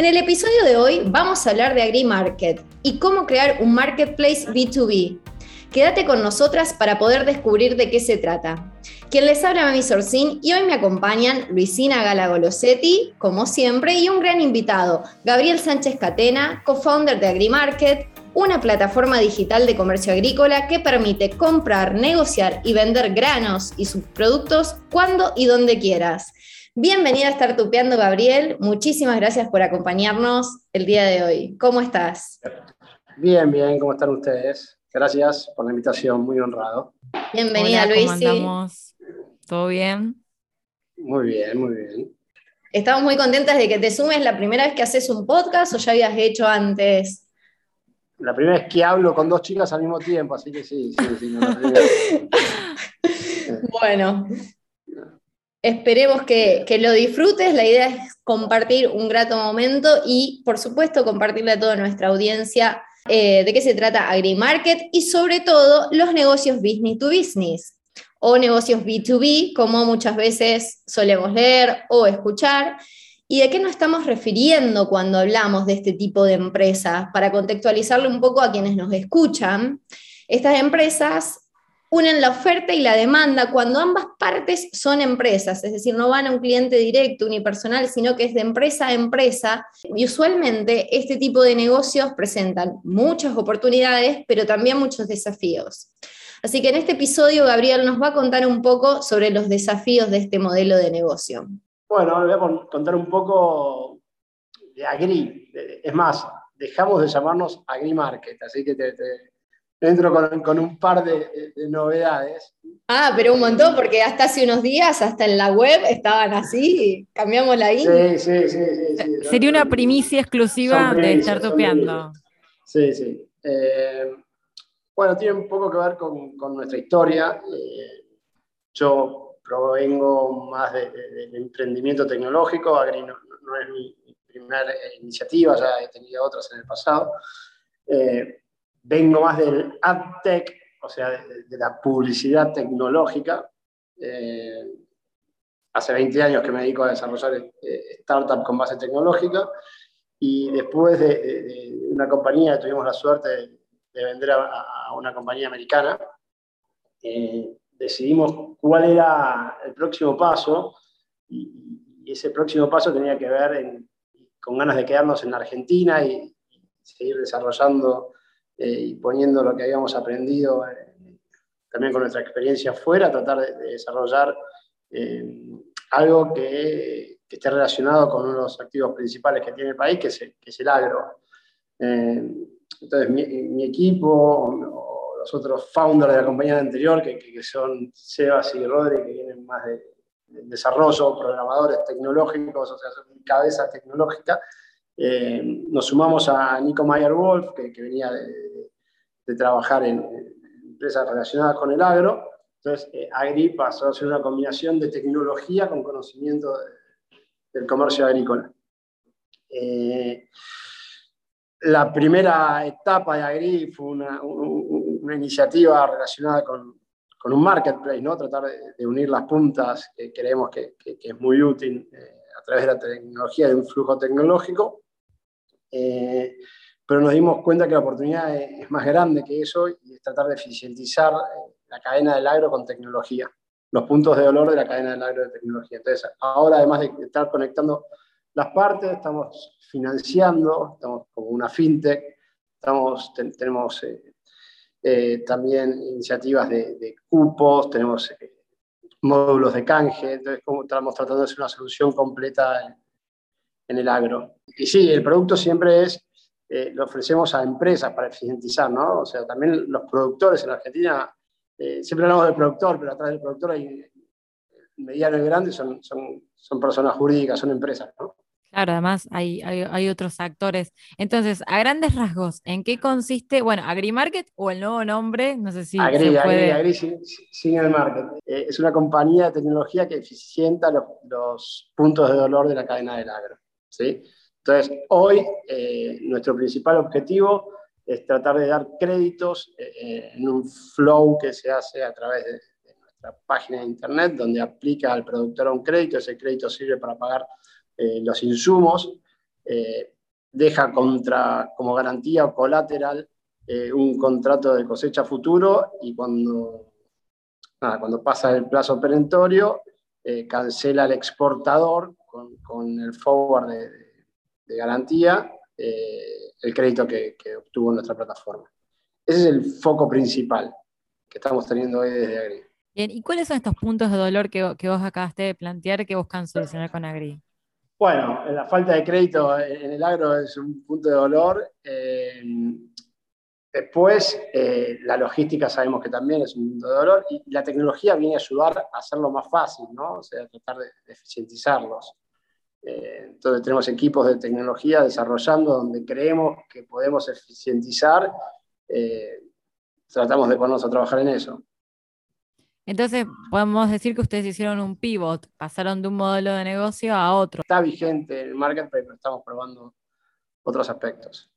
En el episodio de hoy vamos a hablar de AgriMarket y cómo crear un marketplace B2B. Quédate con nosotras para poder descubrir de qué se trata. Quien les habla Mami Sorcín y hoy me acompañan Luisina Galagolosetti, como siempre, y un gran invitado, Gabriel Sánchez Catena, co-founder de AgriMarket, una plataforma digital de comercio agrícola que permite comprar, negociar y vender granos y sus productos cuando y donde quieras. Bienvenida a estar tupeando, Gabriel. Muchísimas gracias por acompañarnos el día de hoy. ¿Cómo estás? Bien, bien. ¿Cómo están ustedes? Gracias por la invitación, muy honrado. Bienvenida, Luis. ¿Todo bien? Muy bien, muy bien. Estamos muy contentas de que te sumes la primera vez que haces un podcast o ya habías hecho antes. La primera vez que hablo con dos chicas al mismo tiempo, así que sí, sí, sí. bueno, Esperemos que, lo disfrutes. La idea es compartir un grato momento y, por supuesto, compartirle a toda nuestra audiencia eh, de qué se trata AgriMarket y, sobre todo, los negocios business to business o negocios B2B, como muchas veces solemos leer o escuchar. ¿Y de qué nos estamos refiriendo cuando hablamos de este tipo de empresas? Para contextualizarle un poco a quienes nos escuchan, estas empresas unen la oferta y la demanda cuando ambas partes son empresas, es decir, no van a un cliente directo, unipersonal, sino que es de empresa a empresa. Y usualmente este tipo de negocios presentan muchas oportunidades, pero también muchos desafíos. Así que en este episodio Gabriel nos va a contar un poco sobre los desafíos de este modelo de negocio. Bueno, voy a contar un poco de Agri. Es más, dejamos de llamarnos AgriMarket, así que te, entro con, un par de, novedades. Ah, pero un montón, porque hasta hace unos días, hasta en la web, estaban así, cambiamos la I. Sí, sí, sí. Sería una primicia exclusiva de estar topeando. Sí, sí. Eh, bueno, tiene un poco que ver con, nuestra historia. Eh, yo provengo más del emprendimiento tecnológico, Agri no, es mi, primera iniciativa, ya he tenido otras en el pasado. Eh, vengo más del AdTech, o sea, de, la publicidad tecnológica. Eh, hace 20 años que me dedico a desarrollar eh, startups con base tecnológica y después de, una compañía, tuvimos la suerte de, vender a, una compañía americana, eh, decidimos cuál era el próximo paso y, ese próximo paso tenía que ver con ganas de quedarnos en Argentina y, y seguir desarrollando eh, y poniendo lo que habíamos aprendido eh, también con nuestra experiencia afuera, tratar de, desarrollar eh, algo que, esté relacionado con uno de los activos principales que tiene el país, que es, que el agro. entonces, mi, equipo, o los otros founders de la compañía anterior, que, que son Sebas y Rodri, que vienen más de, desarrollo, programadores tecnológicos, o sea, son cabeza tecnológica, nos sumamos a Nico Mayer Wolf, que, que venía de, de trabajar en, empresas relacionadas con el agro. Entonces, eh, Agri pasó a ser una combinación de tecnología con conocimiento del comercio agrícola. Eh, la primera etapa de Agri fue una, iniciativa relacionada con, un marketplace, ¿no? tratar de, unir las puntas que creemos que, que, es muy útil eh, a través de la tecnología de un flujo tecnológico. Pero nos dimos cuenta que la oportunidad es más grande que eso y es tratar de eficientizar eh, la cadena del agro con tecnología, los puntos de dolor de la cadena del agro de tecnología. Entonces, ahora además de estar conectando las partes, estamos financiando, estamos como una fintech, estamos, tenemos eh, eh, también iniciativas de, cupos, tenemos módulos de canje, entonces estamos tratando de hacer una solución completa en el agro. Y sí, el producto siempre es eh, lo ofrecemos a empresas para eficientizar, ¿no? O sea, también los productores en Argentina, eh, siempre hablamos del productor, pero atrás del productor hay mediano y grande, son, son, son personas jurídicas, son empresas, ¿no? Claro, además hay, hay, otros actores. Entonces, a grandes rasgos, ¿en qué consiste, bueno, AgriMarket o el nuevo nombre? No sé si Agri, se puede... Agri, sin, el market. Eh, es una compañía de tecnología que eficienta los, puntos de dolor de la cadena del agro. ¿sí? Entonces, hoy eh, nuestro principal objetivo es tratar de dar créditos eh, en un flow que se hace a través de, nuestra página de internet, donde aplica al productor un crédito, ese crédito sirve para pagar eh, los insumos, deja como garantía o colateral un contrato de cosecha futuro y cuando, cuando pasa el plazo perentorio, cancela el exportador con, el forward de, garantía el crédito que, obtuvo nuestra plataforma. Ese es el foco principal que estamos teniendo hoy desde Agri. Bien, ¿y cuáles son estos puntos de dolor que, que vos acabaste de plantear que buscan solucionar con Agri? Bueno, la falta de crédito en el agro es un punto de dolor. Eh, después, eh, la logística sabemos que también es un punto de dolor y la tecnología viene a ayudar a hacerlo más fácil, ¿no? O sea, tratar de, eficientizarlos. Eh, entonces tenemos equipos de tecnología desarrollando donde creemos que podemos eficientizar. tratamos de ponernos a trabajar en eso. Entonces, podemos decir que ustedes hicieron un pivot, pasaron de un modelo de negocio a otro. Está vigente el marketplace, pero estamos probando otros aspectos.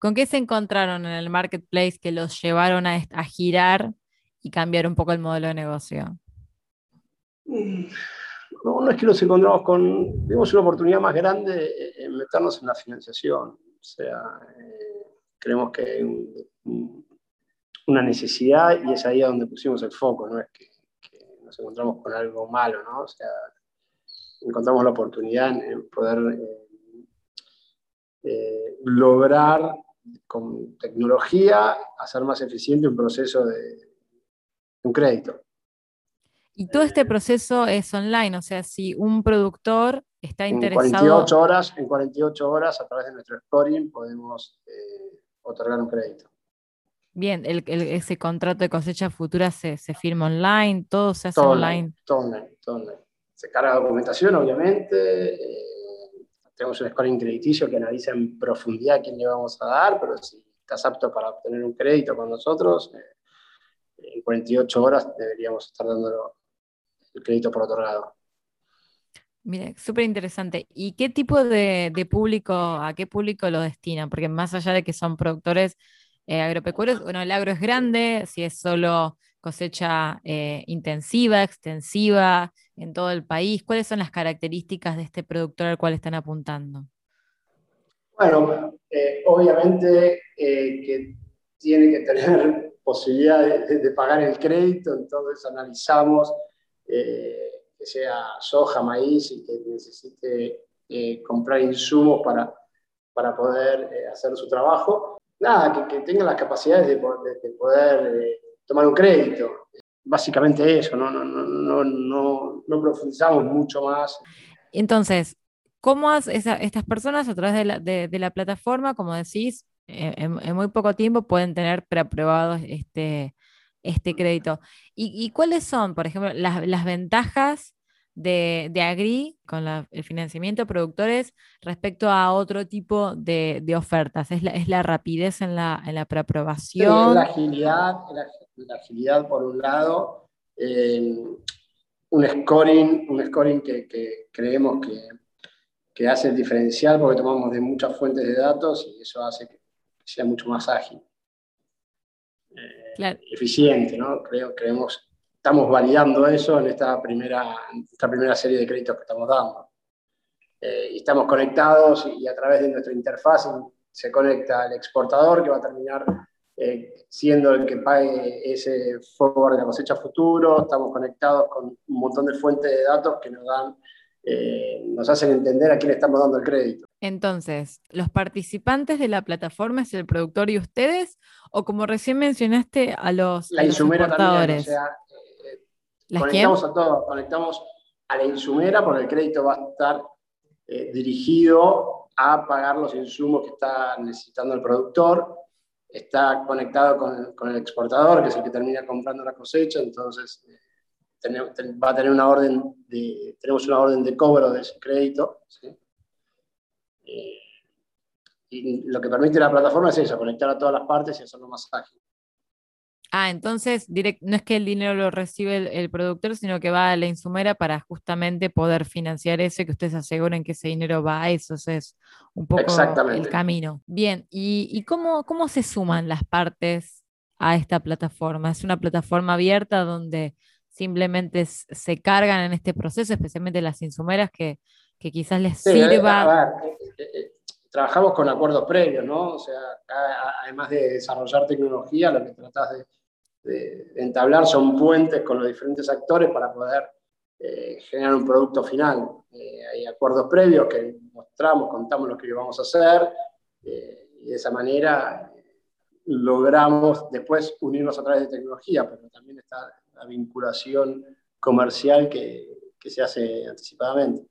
¿Con qué se encontraron en el marketplace que los llevaron a, girar y cambiar un poco el modelo de negocio? No, no es que nos encontramos con, vimos una oportunidad más grande en meternos en la financiación. O sea, eh, creemos que una necesidad y es ahí donde pusimos el foco, no es que, nos encontramos con algo malo, ¿no? O sea, encontramos la oportunidad en, poder eh, eh, lograr con tecnología hacer más eficiente un proceso de, un crédito. Y todo este proceso es online, o sea, si un productor está interesado... En 48 horas, en 48 horas a través de nuestro scoring podemos eh, otorgar un crédito. Bien, el, ese contrato de cosecha futura se, firma online, todo se hace online. Todo online, todo online. Se carga documentación, obviamente. Eh, tenemos un scoring crediticio que analiza en profundidad quién le vamos a dar, pero si estás apto para obtener un crédito con nosotros, eh, en 48 horas deberíamos estar dando el crédito por otorgado. Mire, súper interesante. ¿Y qué tipo de, de, público, a qué público lo destinan? Porque más allá de que son productores eh, agropecuarios, bueno, el agro es grande, si es solo cosecha eh, intensiva, extensiva en todo el país, ¿cuáles son las características de este productor al cual están apuntando? Bueno, eh, obviamente que tiene que tener posibilidad de, pagar el crédito, entonces analizamos que sea soja, maíz y que necesite comprar insumos para, para poder hacer su trabajo nada, que, tengan las capacidades de, poder eh, tomar un crédito. Básicamente eso, no, no, no, no, no profundizamos mucho más. Entonces, ¿cómo hace estas personas a través de la, de, la plataforma, como decís, eh, en, muy poco tiempo pueden tener preaprobados este, este crédito? ¿Y, cuáles son, por ejemplo, las, las ventajas de, de Agri con el financiamiento de productores respecto a otro tipo de, de ofertas? ¿Es la, ¿Es la, rapidez en la, en la preaprobación? la, agilidad, la, agilidad por un lado, un scoring, un scoring que, que creemos que, que, hace el diferencial porque tomamos de muchas fuentes de datos y eso hace que sea mucho más ágil. Eh, eficiente, ¿no? Creo, creemos estamos validando eso en esta primera, esta primera serie de créditos que estamos dando. Eh, estamos conectados y, a través de nuestra interfaz se conecta el exportador que va a terminar eh, siendo el que pague ese forward de la cosecha futuro. Estamos conectados con un montón de fuentes de datos que nos dan eh, nos hacen entender a quién estamos dando el crédito. Entonces, ¿los participantes de la plataforma es el productor y ustedes? ¿O como recién mencionaste, a los, la insumera También, o sea, conectamos a todos, conectamos a la insumera porque el crédito va a estar eh, dirigido a pagar los insumos que está necesitando el productor, está conectado con, el exportador, que es el que termina comprando la cosecha, entonces eh, va a tener una orden de, tenemos una orden de cobro de ese crédito, y lo que permite la plataforma es eso, conectar a todas las partes y hacerlo más ágil. Ah, entonces no es que el dinero lo recibe el, productor, sino que va a la insumera para justamente poder financiar eso y que ustedes aseguren que ese dinero va a eso. Es un poco el camino. Bien, ¿y, cómo, cómo se suman las partes a esta plataforma? ¿Es una plataforma abierta donde simplemente se cargan en este proceso, especialmente las insumeras que, quizás les sirva? Eh, eh, eh, trabajamos con acuerdos previos, ¿no? O sea, además de desarrollar tecnología, lo que tratas de de, entablar son puentes con los diferentes actores para poder eh, generar un producto final. Hay acuerdos previos que mostramos, contamos lo que vamos a hacer y de esa manera logramos después unirnos a través de tecnología, pero también está la vinculación comercial que, que se hace anticipadamente.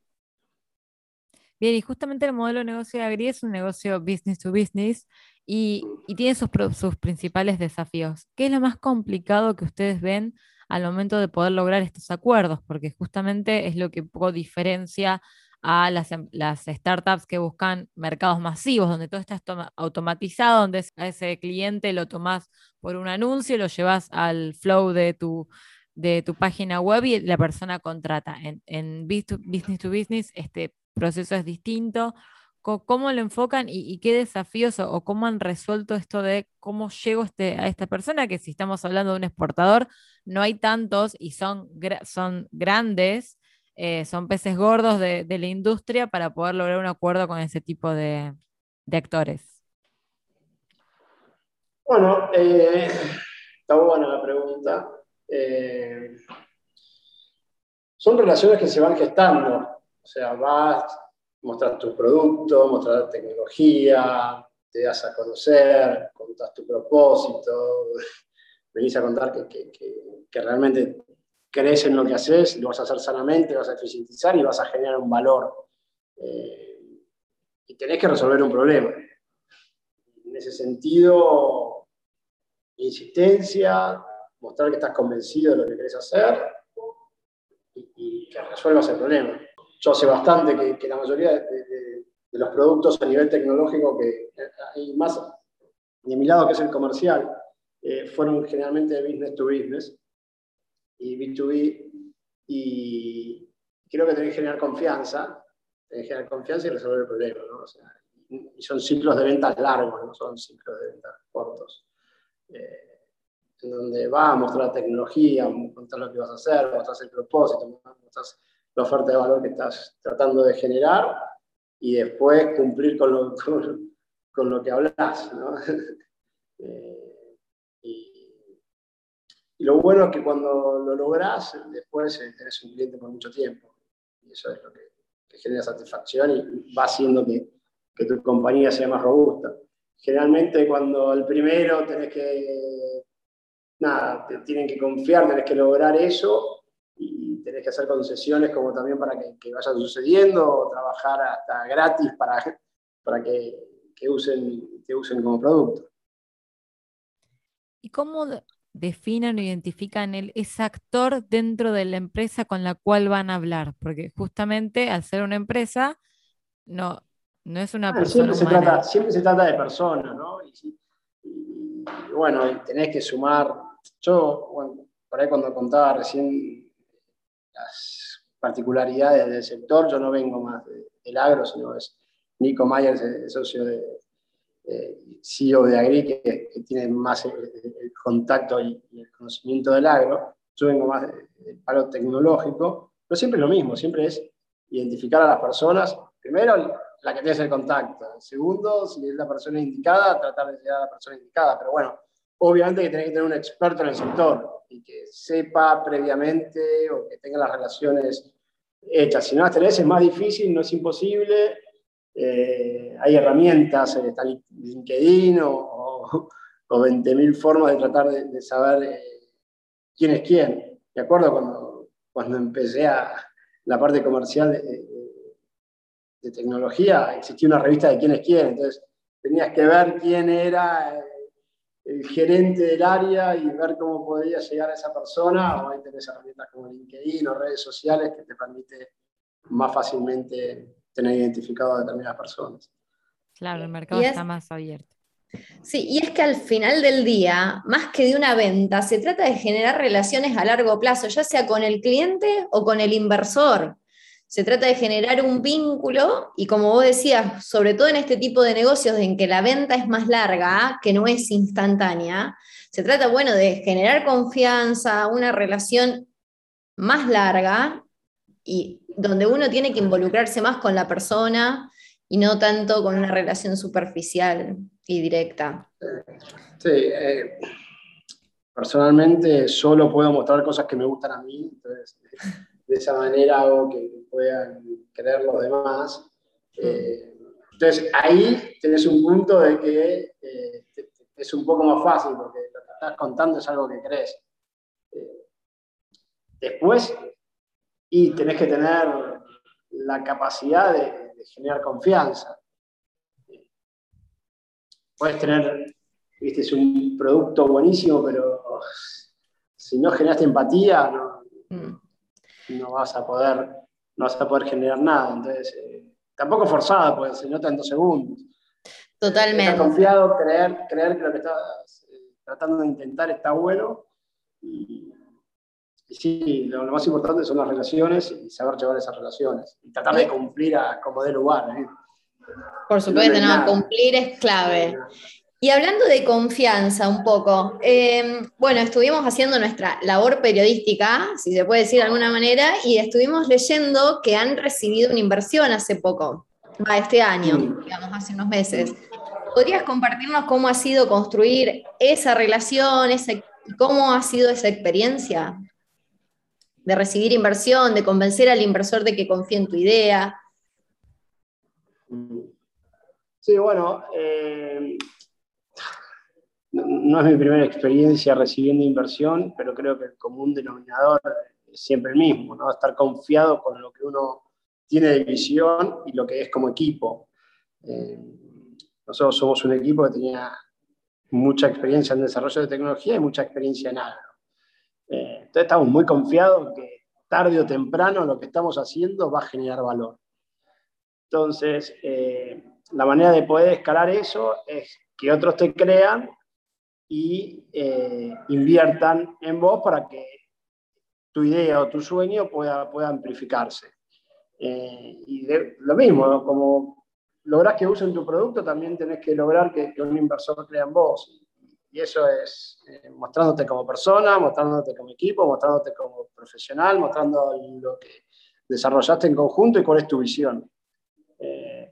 Bien, y justamente el modelo de negocio de Agri es un negocio business to business y, tiene sus, sus, principales desafíos. ¿Qué es lo más complicado que ustedes ven al momento de poder lograr estos acuerdos? Porque justamente es lo que poco diferencia a las, em, las, startups que buscan mercados masivos, donde todo está automatizado, donde a ese cliente lo tomás por un anuncio, lo llevas al flow de tu, de tu página web y la persona contrata. En business to business este proceso es distinto cómo lo enfocan y, qué desafíos o, cómo han resuelto esto de cómo llego este, a esta persona, que si estamos hablando de un exportador, no hay tantos y son, son grandes, eh, son peces gordos de, la industria para poder lograr un acuerdo con ese tipo de, actores. Bueno, eh, está buena la pregunta. Eh, son relaciones que se van gestando, o sea, vas mostrar tu producto, mostrar la tecnología, te das a conocer, contás tu propósito, venís a contar que, que, realmente crees en lo que haces, lo vas a hacer sanamente, lo vas a eficientizar y vas a generar un valor. Eh, y tenés que resolver un problema. En ese sentido, insistencia, mostrar que estás convencido de lo que querés hacer y que resuelvas el problema yo sé bastante que, la mayoría de, los productos a nivel tecnológico que hay más de mi lado que es el comercial, eh, fueron generalmente de business to business y B2B y creo que tenés que generar confianza, tenés que generar confianza y resolver el problema, ¿no? y son ciclos de ventas largos, no son ciclos de ventas cortos. Eh, en donde va a mostrar la tecnología, mostrar lo que vas a hacer, mostrar el propósito, mostrar la oferta de valor que estás tratando de generar y después cumplir con lo, con, lo que hablas. Eh, y, lo bueno es que cuando lo logras, después tenés un cliente por mucho tiempo. Y eso es lo que, genera satisfacción y va haciendo que, que tu compañía sea más robusta. Generalmente cuando el primero tenés que, nada, te tienen que confiar, tenés que lograr eso, y tenés que hacer concesiones como también para que, que vayan sucediendo, o trabajar hasta gratis para, para que, que, usen, que usen como producto. ¿Y cómo definen o identifican el, ese actor dentro de la empresa con la cual van a hablar? Porque justamente al ser una empresa, no, no es una persona. Siempre se, trata, siempre se trata de personas, ¿no? Y, bueno, tenés que sumar. Yo, bueno, por ahí cuando contaba recién las particularidades del sector. Yo no vengo más del agro, sino es Nico Myers, el socio de CEO de Agri, que, tiene más el, contacto y, el conocimiento del agro. Yo vengo más del palo tecnológico, pero siempre es lo mismo, siempre es identificar a las personas. Primero, la que tienes el contacto. Segundo, si es la persona indicada, tratar de llegar a la persona indicada. Pero bueno, obviamente que tenés que tener un experto en el sector y que sepa previamente o que tenga las relaciones hechas. Si no las tenés es más difícil, no es imposible. Eh, hay herramientas, en LinkedIn o, o, 20.000 formas de tratar de, saber eh, quién es quién. Me acuerdo cuando, cuando empecé a la parte comercial de, de tecnología, existía una revista de quién es quién, entonces tenías que ver quién era el gerente del área y ver cómo podría llegar a esa persona, o hay tenés herramientas como LinkedIn o redes sociales que te permite más fácilmente tener identificado a determinadas personas. Claro, el mercado está más abierto. Sí, y es que al final del día, más que de una venta, se trata de generar relaciones a largo plazo, ya sea con el cliente o con el inversor. Se trata de generar un vínculo y como vos decías, sobre todo en este tipo de negocios en que la venta es más larga, que no es instantánea, se trata, bueno, de generar confianza, una relación más larga y donde uno tiene que involucrarse más con la persona y no tanto con una relación superficial y directa. Sí, eh, personalmente solo puedo mostrar cosas que me gustan a mí, entonces de esa manera hago que puedan creer los demás. Eh, entonces ahí tenés un punto de que eh, es un poco más fácil porque lo que estás contando es algo que crees. después, y tenés que tener la capacidad de, generar confianza. Puedes tener, viste, es un producto buenísimo, pero si no generaste empatía, no, mm. vas a poder, no vas a poder generar nada. Entonces, eh, tampoco forzada, pues se nota en dos segundos. Totalmente. Confiado, creer, creer que lo que estás eh, tratando de intentar está bueno y, y sí, lo, más importante son las relaciones y saber llevar esas relaciones. Y tratar de cumplir a como dé lugar. ¿eh? Por supuesto, no, cumplir es clave. Y hablando de confianza un poco, em, bueno, estuvimos haciendo nuestra labor periodística, si se puede decir de alguna manera, y estuvimos leyendo que han recibido una inversión hace poco, va este año, digamos, hace unos meses. ¿Podrías compartirnos cómo ha sido construir esa relación, esa, cómo ha sido esa experiencia? de recibir inversión, de convencer al inversor de que confíe en tu idea. Sí, bueno, eh, no, es mi primera experiencia recibiendo inversión, pero creo que el común denominador es siempre el mismo, ¿no? Estar confiado con lo que uno tiene de visión y lo que es como equipo. Eh, nosotros somos un equipo que tenía mucha experiencia en desarrollo de tecnología y mucha experiencia en agro. Eh, entonces estamos muy confiados que tarde o temprano lo que estamos haciendo va a generar valor. Entonces, eh, la manera de poder escalar eso es que otros te crean y eh, inviertan en vos para que tu idea o tu sueño pueda, pueda amplificarse. y lo mismo, como logras que usen tu producto, también tenés que lograr que, que un inversor crea en vos. Y eso es eh, mostrándote como persona, mostrándote como equipo, mostrándote como profesional, mostrando lo que desarrollaste en conjunto y cuál es tu visión. Eh,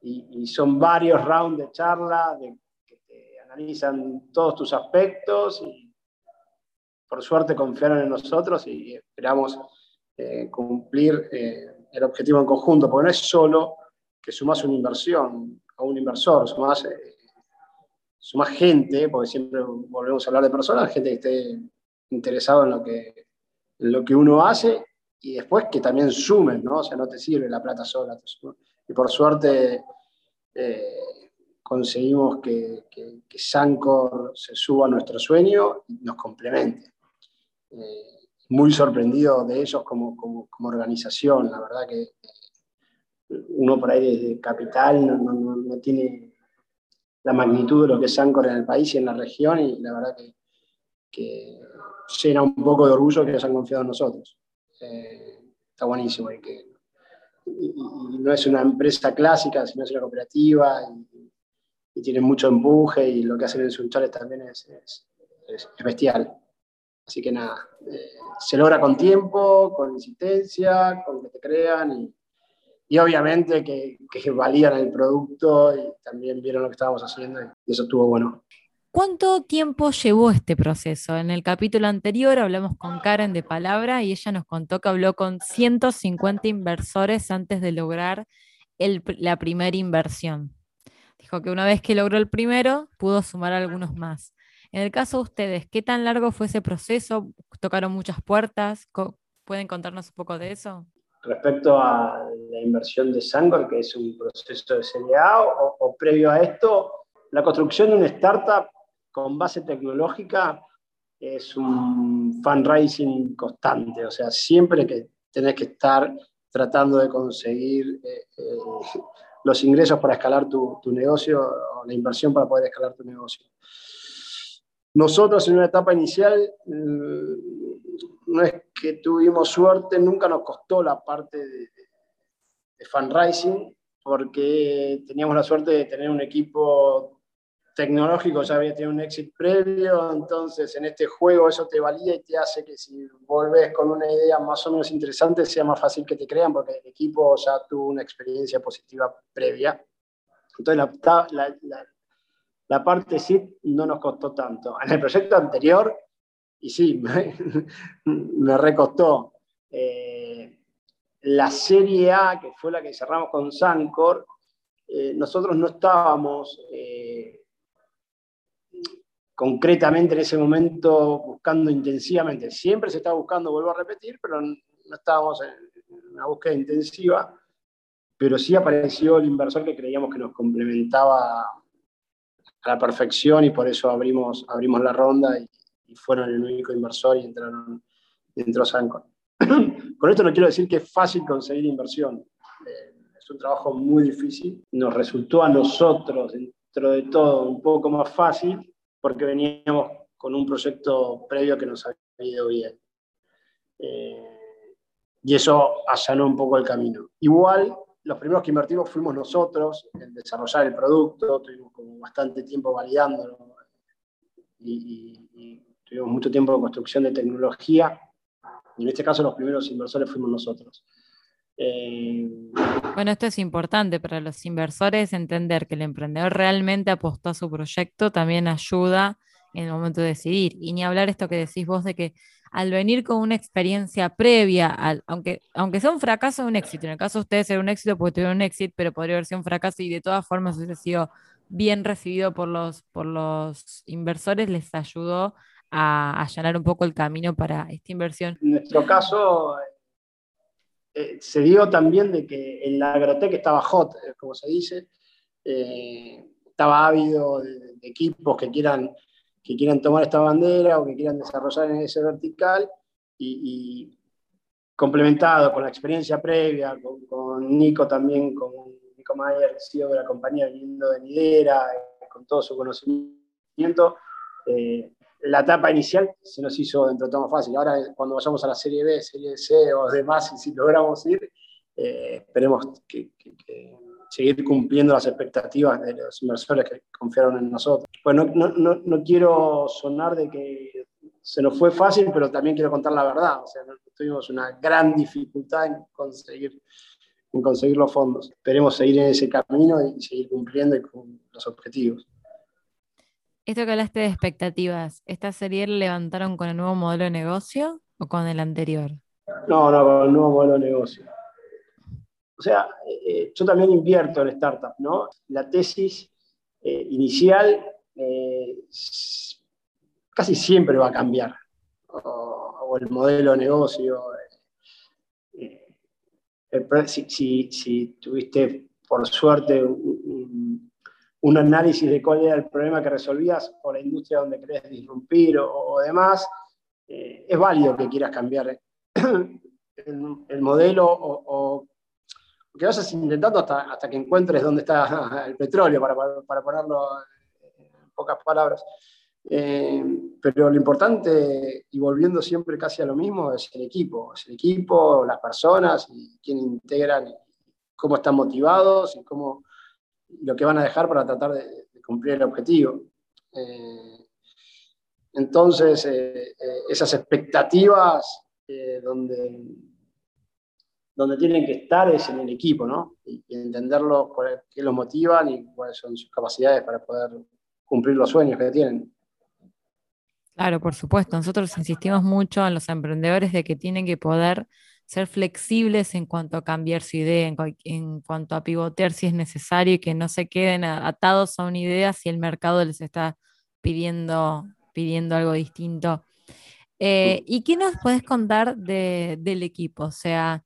y, son varios rounds de charla de, analizan todos tus aspectos y por suerte confiaron en nosotros y esperamos eh, cumplir el objetivo en conjunto, porque no es solo que sumas una inversión a un inversor, sumas más gente, porque siempre volvemos a hablar de personas, gente que esté interesado en lo que, lo que uno hace y después que también sumen, ¿no? O sea, no te sirve la plata sola. Y por suerte eh, conseguimos que, Sancor se suba a nuestro sueño y nos complemente. Eh, muy sorprendido de ellos como, como, organización, la verdad que uno por ahí desde Capital no, tiene la magnitud de lo que es Ancor en el país y en la región y la verdad que, llena un poco de orgullo que hayan confiado en nosotros. Eh, está buenísimo y que no es una empresa clásica, sino es una cooperativa y tiene mucho empuje y lo que hacen en Sunchales también es, es, es, bestial. Así que nada, eh, se logra con tiempo, con insistencia, con que te crean y, y obviamente que, que, valían el producto y también vieron lo que estábamos haciendo y eso estuvo bueno. ¿Cuánto tiempo llevó este proceso? En el capítulo anterior hablamos con Karen de Palabra y ella nos contó que habló con 150 inversores antes de lograr el, la primera inversión. Dijo que una vez que logró el primero, pudo sumar algunos más. En el caso de ustedes, ¿qué tan largo fue ese proceso? ¿Tocaron muchas puertas? ¿Pueden contarnos un poco de eso? respecto a la inversión de Sangor, que es un proceso de CDA, o, previo a esto, la construcción de una startup con base tecnológica es un fundraising constante, o sea, siempre que tenés que estar tratando de conseguir eh, eh, los ingresos para escalar tu, tu negocio o la inversión para poder escalar tu negocio. Nosotros en una etapa inicial, mm, no es que tuvimos suerte, nunca nos costó la parte de, de fundraising, porque teníamos la suerte de tener un equipo tecnológico, ya había tenido un éxito previo, entonces en este juego eso te valía y te hace que si volvés con una idea más o menos interesante sea más fácil que te crean, porque el equipo ya tuvo una experiencia positiva previa. Entonces la, la, la parte sí no nos costó tanto. En el proyecto anterior, y sí, me, recostó. Eh, la serie A, que fue la que cerramos con Sancor, eh, nosotros no estábamos eh, concretamente en ese momento buscando intensivamente. Siempre se estaba buscando, vuelvo a repetir, pero no estábamos en una búsqueda intensiva. Pero sí apareció el inversor que creíamos que nos complementaba a la perfección y por eso abrimos, abrimos la ronda y, fueron el único inversor y entraron, entró Sancor. Con esto no quiero decir que es fácil conseguir inversión. Eh, es un trabajo muy difícil. Nos resultó a nosotros, dentro de todo, un poco más fácil porque veníamos con un proyecto previo que nos había ido bien. Eh, y eso allanó un poco el camino. Igual los primeros que invertimos fuimos nosotros en desarrollar el producto, tuvimos bastante tiempo validándolo y, tuvimos mucho tiempo de construcción de tecnología. Y en este caso los primeros inversores fuimos nosotros. Eh, bueno, esto es importante para los inversores, entender que el emprendedor realmente apostó a su proyecto, también ayuda en el momento de decidir. Y ni hablar esto que decís vos de que al venir con una experiencia previa, aunque, aunque sea un fracaso, un éxito. En el caso de ustedes era un éxito porque tuvieron un éxito, pero podría haber sido un fracaso y de todas formas hubiese sido bien recibido por los, por los inversores, les ayudó a allanar un poco el camino para esta inversión. En nuestro caso, eh, se dio también de que en la agrotec estaba hot, eh, como se dice, eh, estaba ávido de, equipos que quieran que quieran tomar esta bandera o que quieran desarrollar en ese vertical y, complementado con la experiencia previa, con, Nico también, con Nico Mayer, CEO de la compañía, viniendo de Nidera, con todo su conocimiento, eh, la etapa inicial se nos hizo dentro de todo fácil. Ahora, cuando vayamos a la Serie B, Serie C o demás, y si logramos ir, eh, esperemos que seguir cumpliendo las expectativas de los inversores que confiaron en nosotros. Pues no, quiero sonar de que se nos fue fácil, pero también quiero contar la verdad. O sea, tuvimos una gran dificultad en conseguir, en conseguir los fondos. Esperemos seguir en ese camino y seguir cumpliendo con los objetivos. Esto que hablaste de expectativas, ¿esta serie levantaron con el nuevo modelo de negocio o con el anterior? No, no, con el nuevo modelo de negocio. O sea, eh, yo también invierto en startups, ¿no? La tesis eh, inicial eh, casi siempre va a cambiar, o, el modelo de negocio. Si, tuviste, por suerte, un, análisis de cuál era el problema que resolvías o la industria donde querés disrumpir o, demás, es válido que quieras cambiar el, modelo o que vayas intentando hasta, hasta que encuentres dónde está el petróleo, para, para, ponerlo en pocas palabras. Eh, pero lo importante, y volviendo siempre casi a lo mismo, es el equipo, es el equipo, las personas, y quién integran, cómo están motivados y cómo lo que van a dejar para tratar de, cumplir el objetivo. Eh, entonces, eh, esas expectativas donde donde tienen que estar es en el equipo, ¿no? Y, entenderlo, qué los motivan y cuáles son sus capacidades para poder cumplir los sueños que tienen. Claro, por supuesto. Nosotros insistimos mucho en los emprendedores de que tienen que poder ser flexibles en cuanto a cambiar su idea, en, cuanto a pivotear si es necesario y que no se queden atados a una idea si el mercado les está pidiendo, pidiendo algo distinto. Eh, ¿Y qué nos puedes contar del equipo? O sea,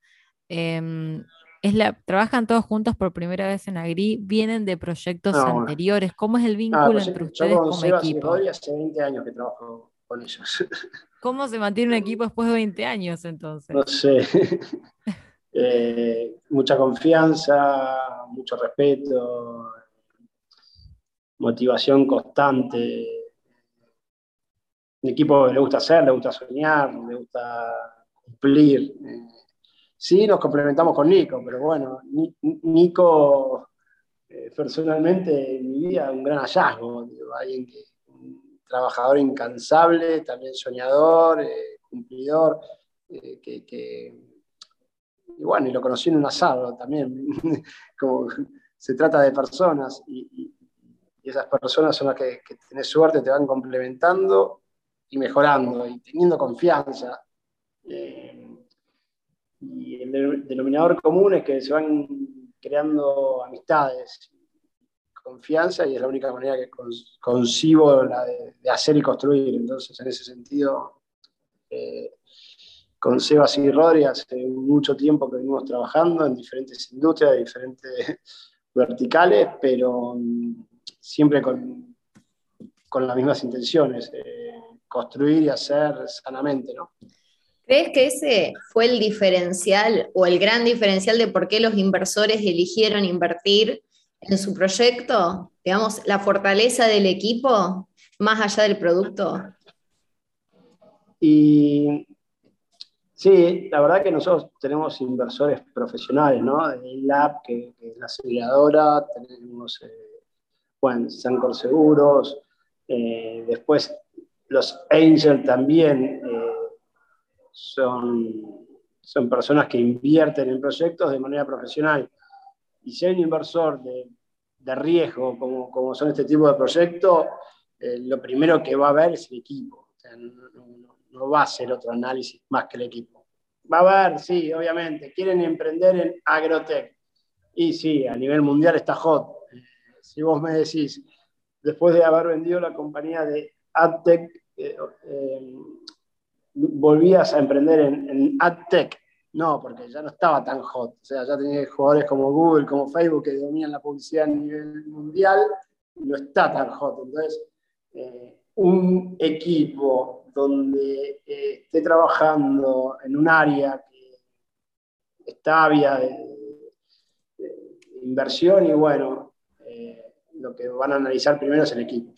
Em, es la, trabajan todos juntos por primera vez en Agri, vienen de proyectos anteriores. ¿Cómo es el ah, vínculo pues entre ustedes como equipo? hace 20 años que trabajo con ellos. ¿Cómo se mantiene un equipo después de 20 años entonces? No sé. Eh, mucha confianza, mucho respeto, motivación constante. Un equipo le gusta hacer, le gusta soñar, le gusta cumplir. Sí, nos complementamos con Nico, pero bueno, Nico eh, personalmente en mi vida un gran hallazgo, alguien que trabajador incansable, también soñador, eh, cumplidor, que y bueno, y lo conocí en un asado también, como se trata de personas y, esas personas son las que, que tenés suerte, te van complementando y mejorando y teniendo confianza. Eh, y el denominador común es que se van creando amistades, confianza y es la única manera que concibo la de, hacer y construir. Entonces, en ese sentido, eh, con Sebas y Rodri hace mucho tiempo que venimos trabajando en diferentes industrias, diferentes verticales, pero mm, siempre con, con las mismas intenciones, eh, construir y hacer sanamente, ¿no? ¿Crees que ese fue el diferencial o el gran diferencial de por qué los inversores eligieron invertir en su proyecto? Digamos, la fortaleza del equipo más allá del producto. Y Sí, la verdad que nosotros tenemos inversores profesionales, ¿no? El Lab, que, es la aseguradora, tenemos, eh, bueno, Sancor Seguros, eh, después los Angel también eh, son, son personas que invierten en proyectos de manera profesional. Y si hay un inversor de, de riesgo, como, como, son este tipo de proyectos, lo primero que va a ver es el equipo. No, va a ser otro análisis más que el equipo. Va a haber, sí, obviamente, quieren emprender en agrotech. Y sí, a nivel mundial está hot. Si vos me decís, después de haber vendido la compañía de AdTech, eh, eh, volvías a emprender en, en AdTech. No, porque ya no estaba tan hot. O sea, ya tenía jugadores como Google, como Facebook, que dominan la publicidad a nivel mundial, no está tan hot. Entonces, eh, un equipo donde eh, esté trabajando en un área que está vía de, inversión y bueno, eh, lo que van a analizar primero es el equipo.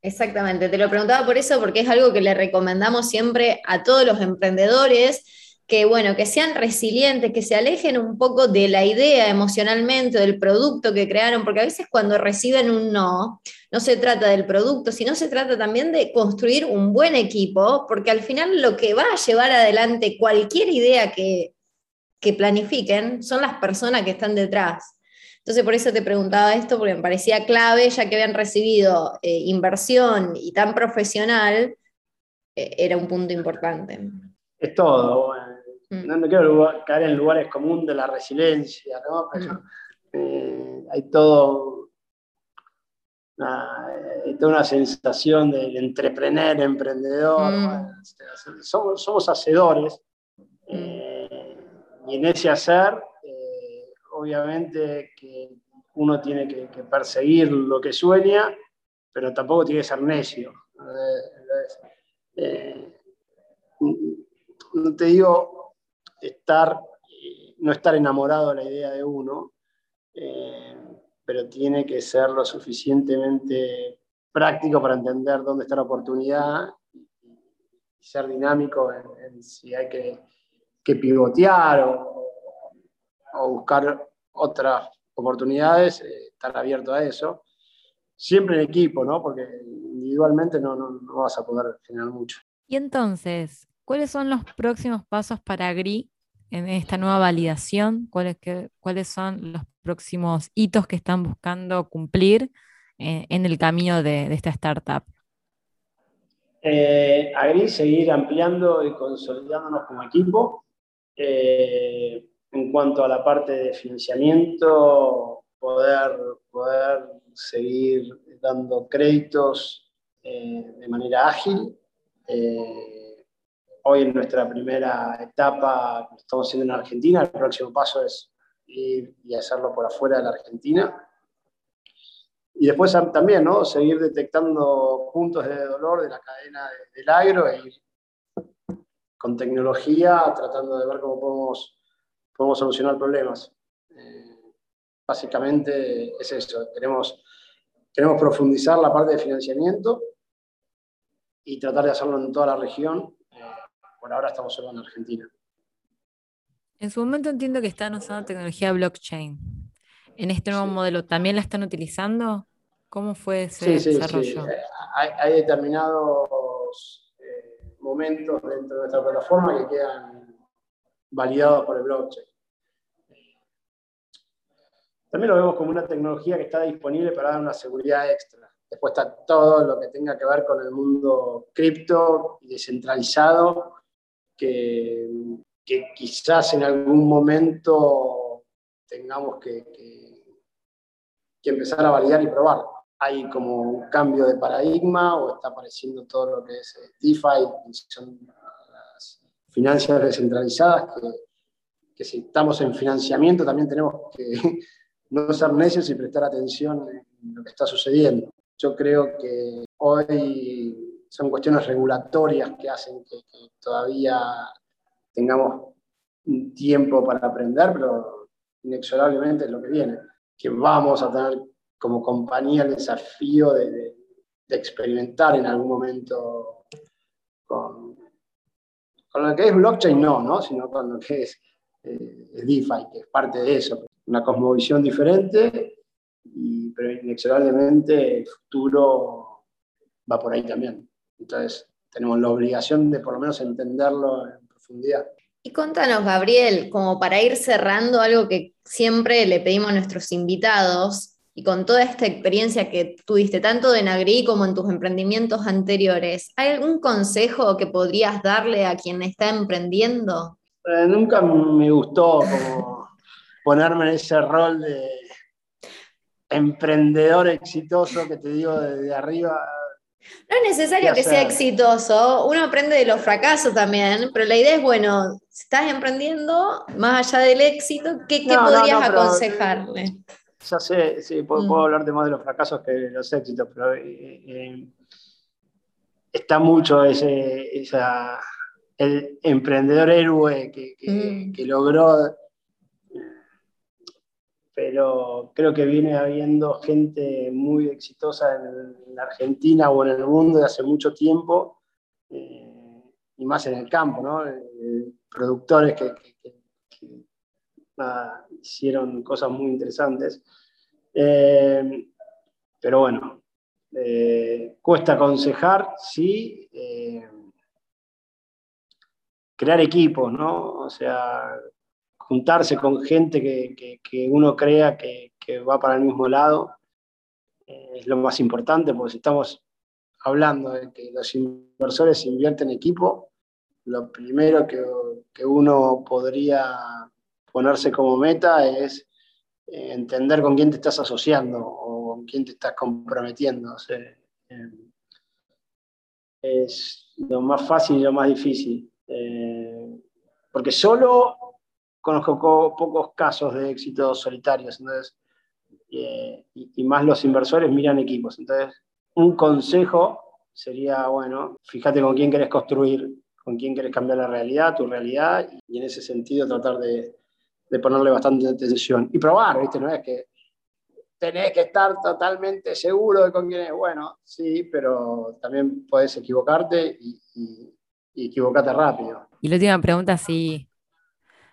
Exactamente, te lo preguntaba por eso, porque es algo que le recomendamos siempre a todos los emprendedores que bueno, que sean resilientes, que se alejen un poco de la idea emocionalmente del producto que crearon, porque a veces cuando reciben un no, no se trata del producto, sino se trata también de construir un buen equipo, porque al final lo que va a llevar adelante cualquier idea que, que planifiquen son las personas que están detrás. Entonces, por eso te preguntaba esto, porque me parecía clave, ya que habían recibido eh, inversión y tan profesional, eh, era un punto importante. Es todo. Mm. No, quiero caer en lugares comunes de la resiliencia, ¿no? Pero mm. eh, hay todo una, toda una sensación de, entrepreneur, emprendedor. Mm. somos, somos, hacedores y en ese hacer, obviamente que uno tiene que, perseguir lo que sueña, pero tampoco tiene que ser necio. no te digo estar, eh, no estar enamorado de la idea de uno, eh, pero tiene que ser lo suficientemente práctico para entender dónde está la oportunidad y, ser dinámico en, si hay que, pivotear o, buscar otras oportunidades, eh, estar abierto a eso. Siempre en equipo, ¿no? Porque individualmente no, no, no vas a poder generar mucho. Y entonces, ¿Cuáles son los próximos pasos para GRI en esta nueva validación? ¿Cuáles, cuáles son los próximos hitos que están buscando cumplir eh, en el camino de, esta startup? Eh, GRI seguir ampliando y consolidándonos como equipo. Eh, en cuanto a la parte de financiamiento, poder, poder seguir dando créditos eh, de manera ágil hoy en nuestra primera etapa estamos haciendo en Argentina, el próximo paso es ir y hacerlo por afuera de la Argentina. Y después también, ¿no? Seguir detectando puntos de dolor de la cadena del agro e ir con tecnología, tratando de ver cómo podemos, podemos solucionar problemas. Eh, básicamente es eso, queremos, queremos profundizar la parte de financiamiento y tratar de hacerlo en toda la región. Eh, por ahora estamos solo en Argentina. En su momento entiendo que están usando tecnología blockchain. En este nuevo modelo, ¿también la están utilizando? ¿Cómo fue ese sí, desarrollo? Sí. Hay, hay, determinados eh, momentos dentro de nuestra plataforma que quedan validados por el blockchain. También lo vemos como una tecnología que está disponible para dar una seguridad extra. Después está todo lo que tenga que ver con el mundo cripto y descentralizado, que, que quizás en algún momento tengamos que, que, que, empezar a validar y probar. Hay como un cambio de paradigma o está apareciendo todo lo que es eh, DeFi, son las finanzas descentralizadas, que, que si estamos en financiamiento también tenemos que no ser necios y prestar atención en lo que está sucediendo. Yo creo que hoy son cuestiones regulatorias que hacen que, todavía tengamos un tiempo para aprender, pero inexorablemente es lo que viene, que vamos a tener como compañía el desafío de, experimentar en algún momento con, con, lo que es blockchain, no, ¿no? sino con lo que es, eh, es DeFi, que es parte de eso una cosmovisión diferente, y, pero inexorablemente el futuro va por ahí también. Entonces, tenemos la obligación de por lo menos entenderlo en profundidad. Y contanos, Gabriel, como para ir cerrando algo que siempre le pedimos a nuestros invitados, y con toda esta experiencia que tuviste tanto en Agri como en tus emprendimientos anteriores, ¿hay algún consejo que podrías darle a quien está emprendiendo? Eh, nunca me gustó como ponerme en ese rol de emprendedor exitoso que te digo desde arriba. No es necesario que sea exitoso, uno aprende de los fracasos también, pero la idea es, bueno, si estás emprendiendo, más allá del éxito, ¿qué, qué no, podrías no, no, aconsejarle? Ya sé, sí, puedo, mm. puedo, hablarte más de los fracasos que de los éxitos, pero eh, eh, está mucho ese, esa, el emprendedor héroe que, que, mm. que logró pero creo que viene habiendo gente muy exitosa en, la Argentina o en el mundo de hace mucho tiempo, eh, y más en el campo, ¿no? Eh, productores que, ah, hicieron cosas muy interesantes. Eh, pero bueno, cuesta aconsejar, sí, crear equipos, ¿no? O sea, juntarse con gente que, que, uno crea que, va para el mismo lado es lo más importante, porque si estamos hablando de que los inversores invierten en equipo, lo primero que, uno podría ponerse como meta es eh, entender con quién te estás asociando o con quién te estás comprometiendo. Eh, es lo más fácil y lo más difícil. Eh, porque solo conozco pocos casos de éxitos solitarios, entonces, eh, y, más los inversores miran equipos. Entonces, un consejo sería, bueno, fíjate con quién querés construir, con quién querés cambiar la realidad, tu realidad, y en ese sentido tratar de, de ponerle bastante atención. Y probar, ¿viste? No es que tenés que estar totalmente seguro de con quién es. Bueno, sí, pero también puedes equivocarte y, y, y equivocarte rápido. Y la última pregunta, sí,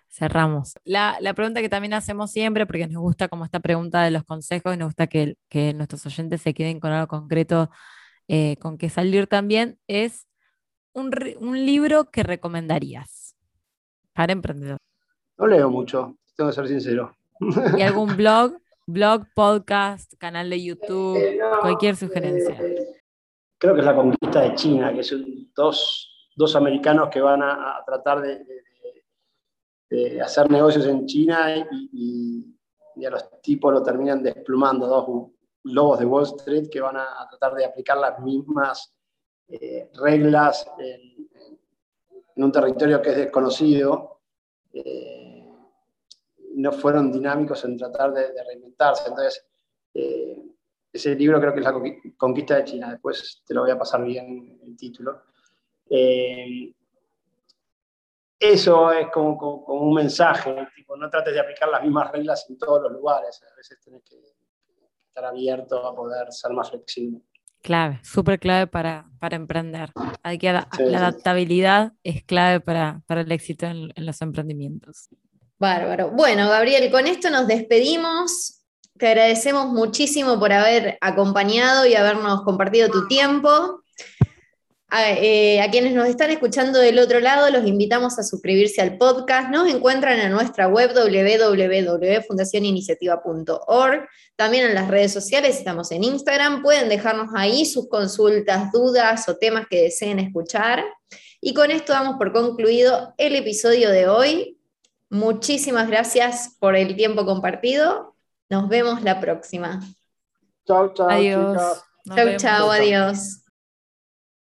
cerramos. La, la, pregunta que también hacemos siempre, porque nos gusta como esta pregunta de los consejos y nos gusta que, que nuestros oyentes se queden con algo concreto eh, con que salir también, es un, un, libro que recomendarías para emprendedor. No leo mucho, tengo que ser sincero. ¿Y algún blog? Blog, podcast, canal de YouTube, eh, no, cualquier sugerencia. Eh, creo que es la conquista de China, que son dos, dos americanos que van a, a tratar de, de de hacer negocios en China y, y, y, a los tipos lo terminan desplumando, dos lobos de Wall Street que van a, a tratar de aplicar las mismas eh, reglas en, en, un territorio que es desconocido. Eh, no fueron dinámicos en tratar de, de reinventarse. Entonces, eh, ese libro creo que es La Conquista de China. Después te lo voy a pasar bien el título. Eh, eso es como, como, un mensaje, tipo, no trates de aplicar las mismas reglas en todos los lugares, a veces tienes que estar abierto a poder ser más flexible. Clave, súper clave para, para, emprender. Hay que la adaptabilidad es clave para, para el éxito en, en los emprendimientos. Bárbaro. Bueno, Gabriel, con esto nos despedimos. Te agradecemos muchísimo por haber acompañado y habernos compartido tu tiempo. Eh, a, quienes nos están escuchando del otro lado, los invitamos a suscribirse al podcast. Nos encuentran en nuestra web www.fundacioniniciativa.org. También en las redes sociales, estamos en Instagram. Pueden dejarnos ahí sus consultas, dudas o temas que deseen escuchar. Y con esto damos por concluido el episodio de hoy. Muchísimas gracias por el tiempo compartido. Nos vemos la próxima. Chao, chao. Adiós. Chao, chao, adiós.